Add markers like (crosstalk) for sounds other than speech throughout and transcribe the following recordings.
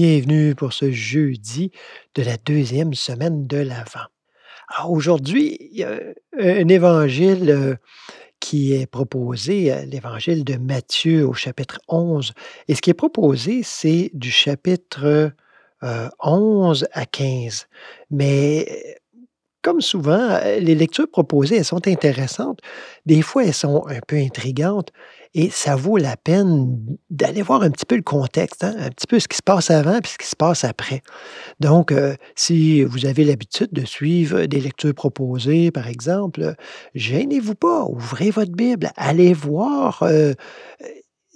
Bienvenue pour ce jeudi de la deuxième semaine de l'Avent. Alors aujourd'hui, il y a un évangile euh, qui est proposé, euh, l'évangile de Matthieu au chapitre 11. Et ce qui est proposé, c'est du chapitre euh, 11 à 15. Mais comme souvent, euh, les lectures proposées, elles sont intéressantes. Des fois, elles sont un peu intrigantes et ça vaut la peine d'aller voir un petit peu le contexte, hein, un petit peu ce qui se passe avant et ce qui se passe après. Donc, euh, si vous avez l'habitude de suivre des lectures proposées, par exemple, gênez-vous pas, ouvrez votre Bible, allez voir euh,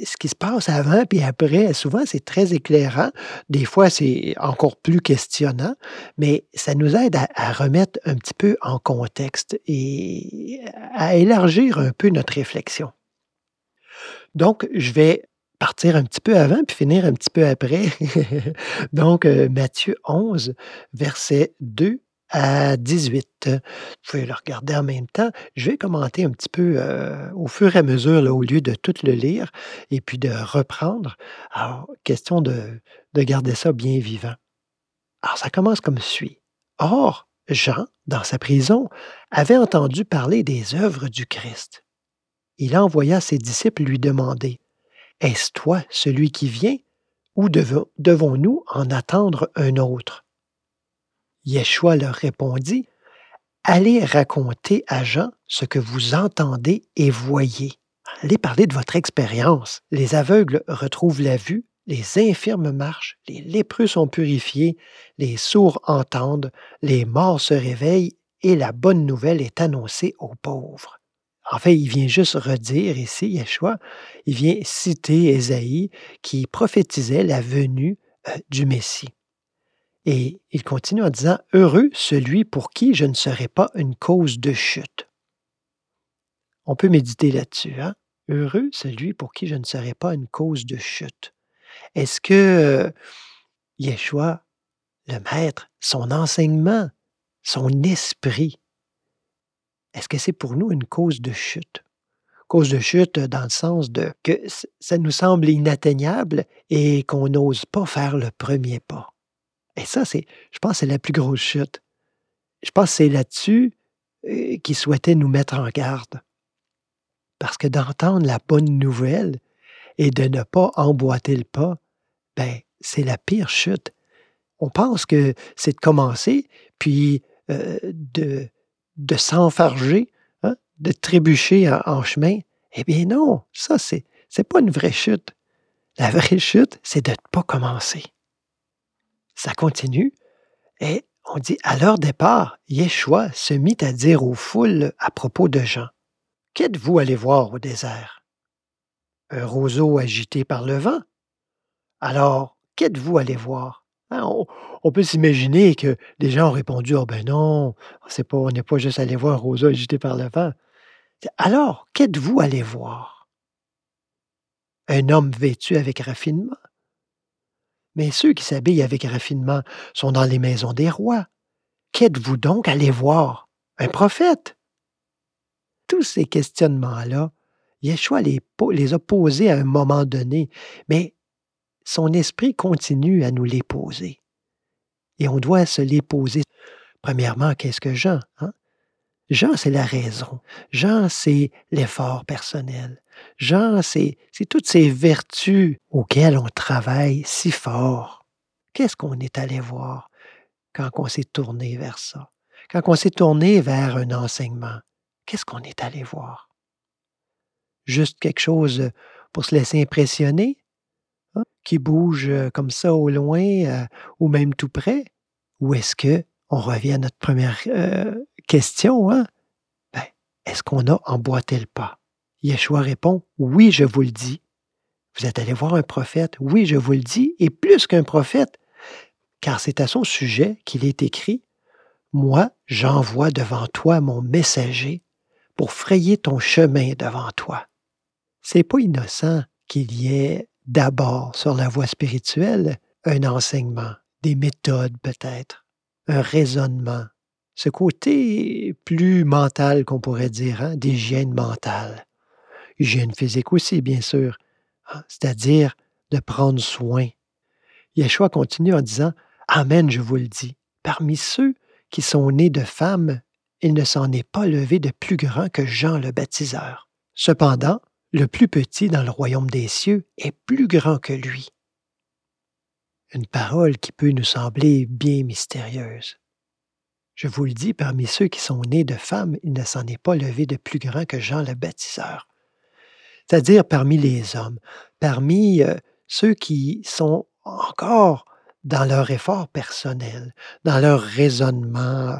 ce qui se passe avant puis après, souvent, c'est très éclairant. Des fois, c'est encore plus questionnant, mais ça nous aide à, remettre un petit peu en contexte et à élargir un peu notre réflexion. Donc, je vais partir un petit peu avant puis finir un petit peu après. (laughs) Donc, euh, Matthieu 11, verset 2 à 18. Vous pouvez le regarder en même temps. Je vais commenter un petit peu euh, au fur et à mesure, là, au lieu de tout le lire et puis de reprendre. Alors, question de, de garder ça bien vivant. Alors, ça commence comme suit. Or, Jean, dans sa prison, avait entendu parler des œuvres du Christ. Il envoya ses disciples lui demander Est-ce toi celui qui vient ou devons-nous en attendre un autre Yeshua leur répondit, Allez raconter à Jean ce que vous entendez et voyez. Allez parler de votre expérience. Les aveugles retrouvent la vue, les infirmes marchent, les lépreux sont purifiés, les sourds entendent, les morts se réveillent et la bonne nouvelle est annoncée aux pauvres. En fait, il vient juste redire ici, Yeshua, il vient citer Ésaïe qui prophétisait la venue euh, du Messie. Et il continue en disant, Heureux celui pour qui je ne serai pas une cause de chute. On peut méditer là-dessus. Hein? Heureux celui pour qui je ne serai pas une cause de chute. Est-ce que euh, Yeshua, le Maître, son enseignement, son esprit, est-ce que c'est pour nous une cause de chute? Cause de chute dans le sens de que ça nous semble inatteignable et qu'on n'ose pas faire le premier pas. Et ça, c'est, je pense, c'est la plus grosse chute. Je pense que c'est là-dessus euh, qu'il souhaitait nous mettre en garde. Parce que d'entendre la bonne nouvelle et de ne pas emboîter le pas, ben, c'est la pire chute. On pense que c'est de commencer, puis euh, de, de s'enfarger, hein, de trébucher en, chemin. Eh bien non, ça, c'est, c'est pas une vraie chute. La vraie chute, c'est de ne pas commencer. Ça continue. Et on dit, à leur départ, Yeshua se mit à dire aux foules à propos de Jean, Qu'êtes-vous allé voir au désert? Un roseau agité par le vent? Alors, qu'êtes-vous allé voir? Hein, on, peut s'imaginer que les gens ont répondu, oh ben non, pas, on n'est pas juste allé voir un roseau agité par le vent. Alors, qu'êtes-vous allé voir? Un homme vêtu avec raffinement? Mais ceux qui s'habillent avec raffinement sont dans les maisons des rois. Qu'êtes-vous donc allé voir? Un prophète? Tous ces questionnements-là, Yeshua les a posés à un moment donné, mais son esprit continue à nous les poser. Et on doit se les poser. Premièrement, qu'est-ce que Jean? Hein? Jean, c'est la raison. Jean, c'est l'effort personnel. Jean, c'est toutes ces vertus auxquelles on travaille si fort. Qu'est-ce qu'on est allé voir quand on s'est tourné vers ça? Quand on s'est tourné vers un enseignement, qu'est-ce qu'on est allé voir? Juste quelque chose pour se laisser impressionner, qui bouge comme ça au loin ou même tout près? Ou est-ce que, on revient à notre première question, hein? Ben, est-ce qu'on a emboîté le pas? Yeshua répond, Oui, je vous le dis. Vous êtes allé voir un prophète, oui, je vous le dis, et plus qu'un prophète, car c'est à son sujet qu'il est écrit, Moi, j'envoie devant toi mon messager pour frayer ton chemin devant toi. C'est pas innocent qu'il y ait d'abord sur la voie spirituelle un enseignement, des méthodes peut-être, un raisonnement, ce côté plus mental qu'on pourrait dire, hein, d'hygiène mentale hygiène physique aussi, bien sûr, hein, c'est-à-dire de prendre soin. Yeshua continue en disant Amen, je vous le dis, parmi ceux qui sont nés de femmes, il ne s'en est pas levé de plus grand que Jean le baptiseur. Cependant, le plus petit dans le royaume des cieux est plus grand que lui. Une parole qui peut nous sembler bien mystérieuse. Je vous le dis, parmi ceux qui sont nés de femmes, il ne s'en est pas levé de plus grand que Jean le baptiseur. C'est-à-dire parmi les hommes, parmi euh, ceux qui sont encore dans leur effort personnel, dans leur raisonnement euh,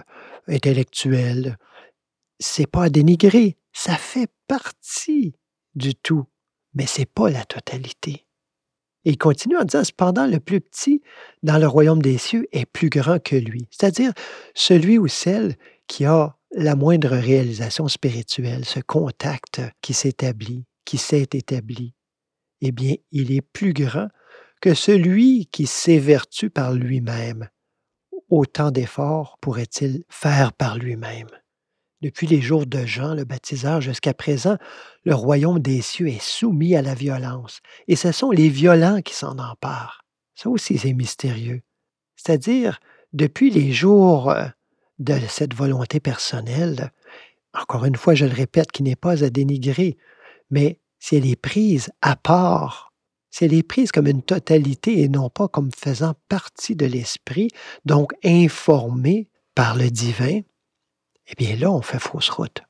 intellectuel. C'est pas à dénigrer, ça fait partie du tout, mais c'est pas la totalité. Il continue en disant, cependant, le plus petit dans le royaume des cieux est plus grand que lui, c'est-à-dire celui ou celle qui a la moindre réalisation spirituelle, ce contact qui s'établit, qui s'est établi, eh bien, il est plus grand que celui qui s'évertue par lui-même. Autant d'efforts pourrait-il faire par lui-même? Depuis les jours de Jean le baptiseur jusqu'à présent, le royaume des cieux est soumis à la violence, et ce sont les violents qui s'en emparent. Ça aussi, c'est mystérieux. C'est-à-dire, depuis les jours euh, de cette volonté personnelle, encore une fois, je le répète, qui n'est pas à dénigrer, mais si elle est prise à part si elle est prise comme une totalité et non pas comme faisant partie de l'esprit, donc informée par le divin, eh bien là, on fait fausse route.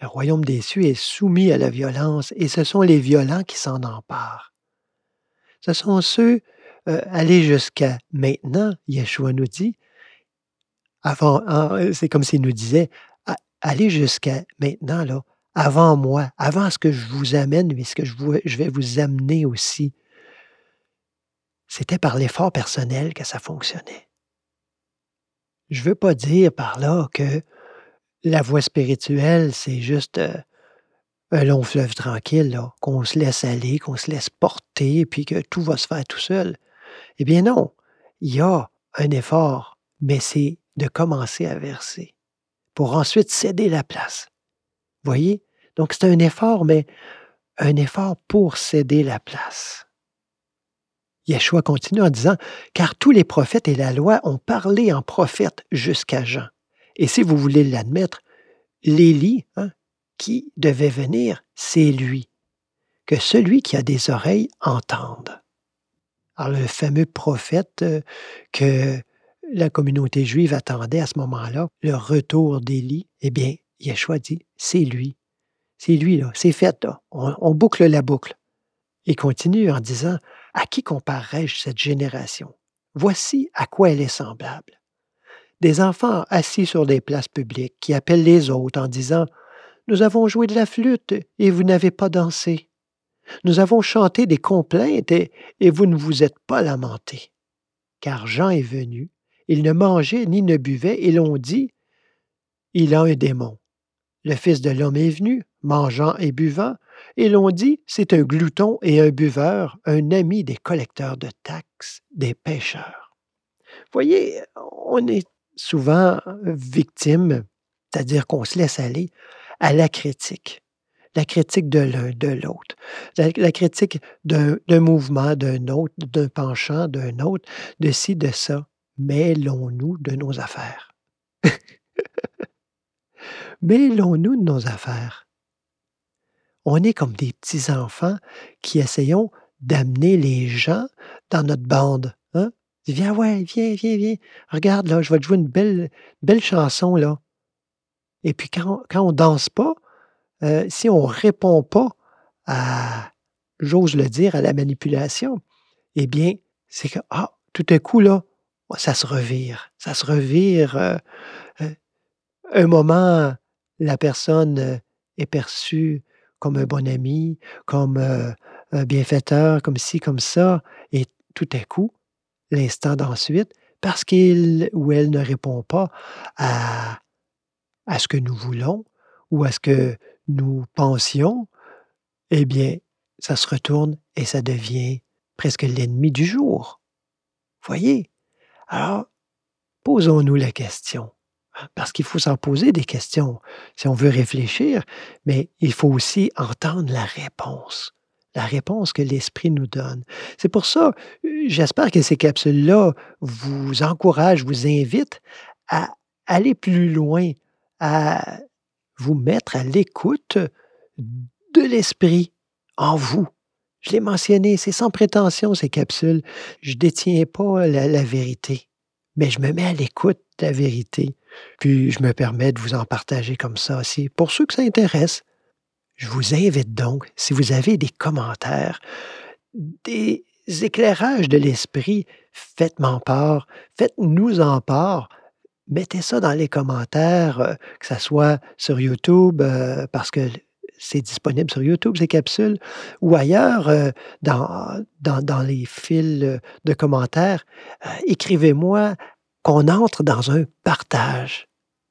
Le royaume des cieux est soumis à la violence et ce sont les violents qui s'en emparent. Ce sont ceux euh, jusqu'à maintenant, Yeshua nous dit, avant, c'est comme s'il nous disait, allez jusqu'à maintenant, là, avant moi, avant ce que je vous amène, mais ce que je, je vais vous amener aussi. C'était par l'effort personnel que ça fonctionnait. Je ne veux pas dire par là que la voie spirituelle, c'est juste euh, un long fleuve tranquille, qu'on se laisse aller, qu'on se laisse porter, puis que tout va se faire tout seul. Eh bien non, il y a un effort, mais c'est de commencer à verser pour ensuite céder la place voyez? Donc c'est un effort, mais un effort pour céder la place. Yeshua continue en disant, car tous les prophètes et la loi ont parlé en prophète jusqu'à Jean. Et si vous voulez l'admettre, l'Élie, hein, qui devait venir, c'est lui. Que celui qui a des oreilles entende. Alors le fameux prophète euh, que la communauté juive attendait à ce moment-là, le retour d'Élie, eh bien, Yeshua dit, c'est lui. C'est lui, là. C'est fait, là. On, boucle la boucle. Il continue en disant, à qui comparerais-je cette génération? Voici à quoi elle est semblable. Des enfants assis sur des places publiques qui appellent les autres en disant, Nous avons joué de la flûte et vous n'avez pas dansé. Nous avons chanté des complaintes et, vous ne vous êtes pas lamenté. Car Jean est venu, il ne mangeait ni ne buvait, et l'on dit, Il a un démon. Le Fils de l'homme est venu, mangeant et buvant, et l'on dit, c'est un glouton et un buveur, un ami des collecteurs de taxes, des pêcheurs. Voyez, on est souvent victime, c'est-à-dire qu'on se laisse aller à la critique. La critique de l'un, de l'autre. La, critique d'un, mouvement, d'un autre, d'un penchant, d'un autre, de ci, de ça. Mêlons-nous de nos affaires. (laughs) mêlons-nous de nos affaires. On est comme des petits-enfants qui essayons d'amener les gens dans notre bande. Viens, ouais, viens, viens, viens. Regarde, là, je vais te jouer une belle, belle chanson, là. Et puis, quand, on, ne danse pas, euh, si on répond pas à, j'ose le dire, à la manipulation, eh bien, c'est que, ah, tout à coup, là, ça se revire. Ça se revire. Euh, euh, un moment la personne est perçue comme un bon ami, comme un bienfaiteur, comme ci, comme ça, et tout à coup, l'instant d'ensuite, parce qu'il ou elle ne répond pas à, à ce que nous voulons ou à ce que nous pensions, eh bien, ça se retourne et ça devient presque l'ennemi du jour. Voyez? Alors, posons-nous la question parce qu'il faut s'en poser des questions si on veut réfléchir, mais il faut aussi entendre la réponse. La réponse que l'Esprit nous donne. C'est pour ça, j'espère que ces capsules-là vous encouragent, vous invitent à aller plus loin, à vous mettre à l'écoute de l'Esprit en vous. Je l'ai mentionné, c'est sans prétention ces capsules. Je ne détiens pas la, la vérité, mais je me mets à l'écoute de la vérité. Puis je me permets de vous en partager comme ça aussi. Pour ceux que ça intéresse, je vous invite donc, si vous avez des commentaires, des éclairages de l'esprit, faites-m'en part, faites-nous en part. Mettez ça dans les commentaires, euh, que ce soit sur YouTube, euh, parce que c'est disponible sur YouTube, ces capsules, ou ailleurs, euh, dans, dans, les fils de commentaires. Écrivez-moi qu'on entre dans un partage.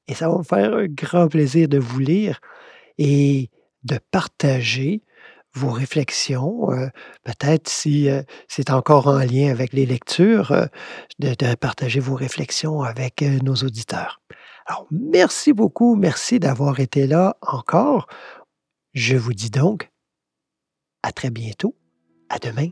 Et ça va me faire un grand plaisir de vous lire et de partager vos réflexions, euh, peut-être si euh, c'est encore en lien avec les lectures, euh, de, de, partager vos réflexions avec nos auditeurs. Alors, merci beaucoup, merci d'avoir été là encore. Je vous dis donc à très bientôt, à demain.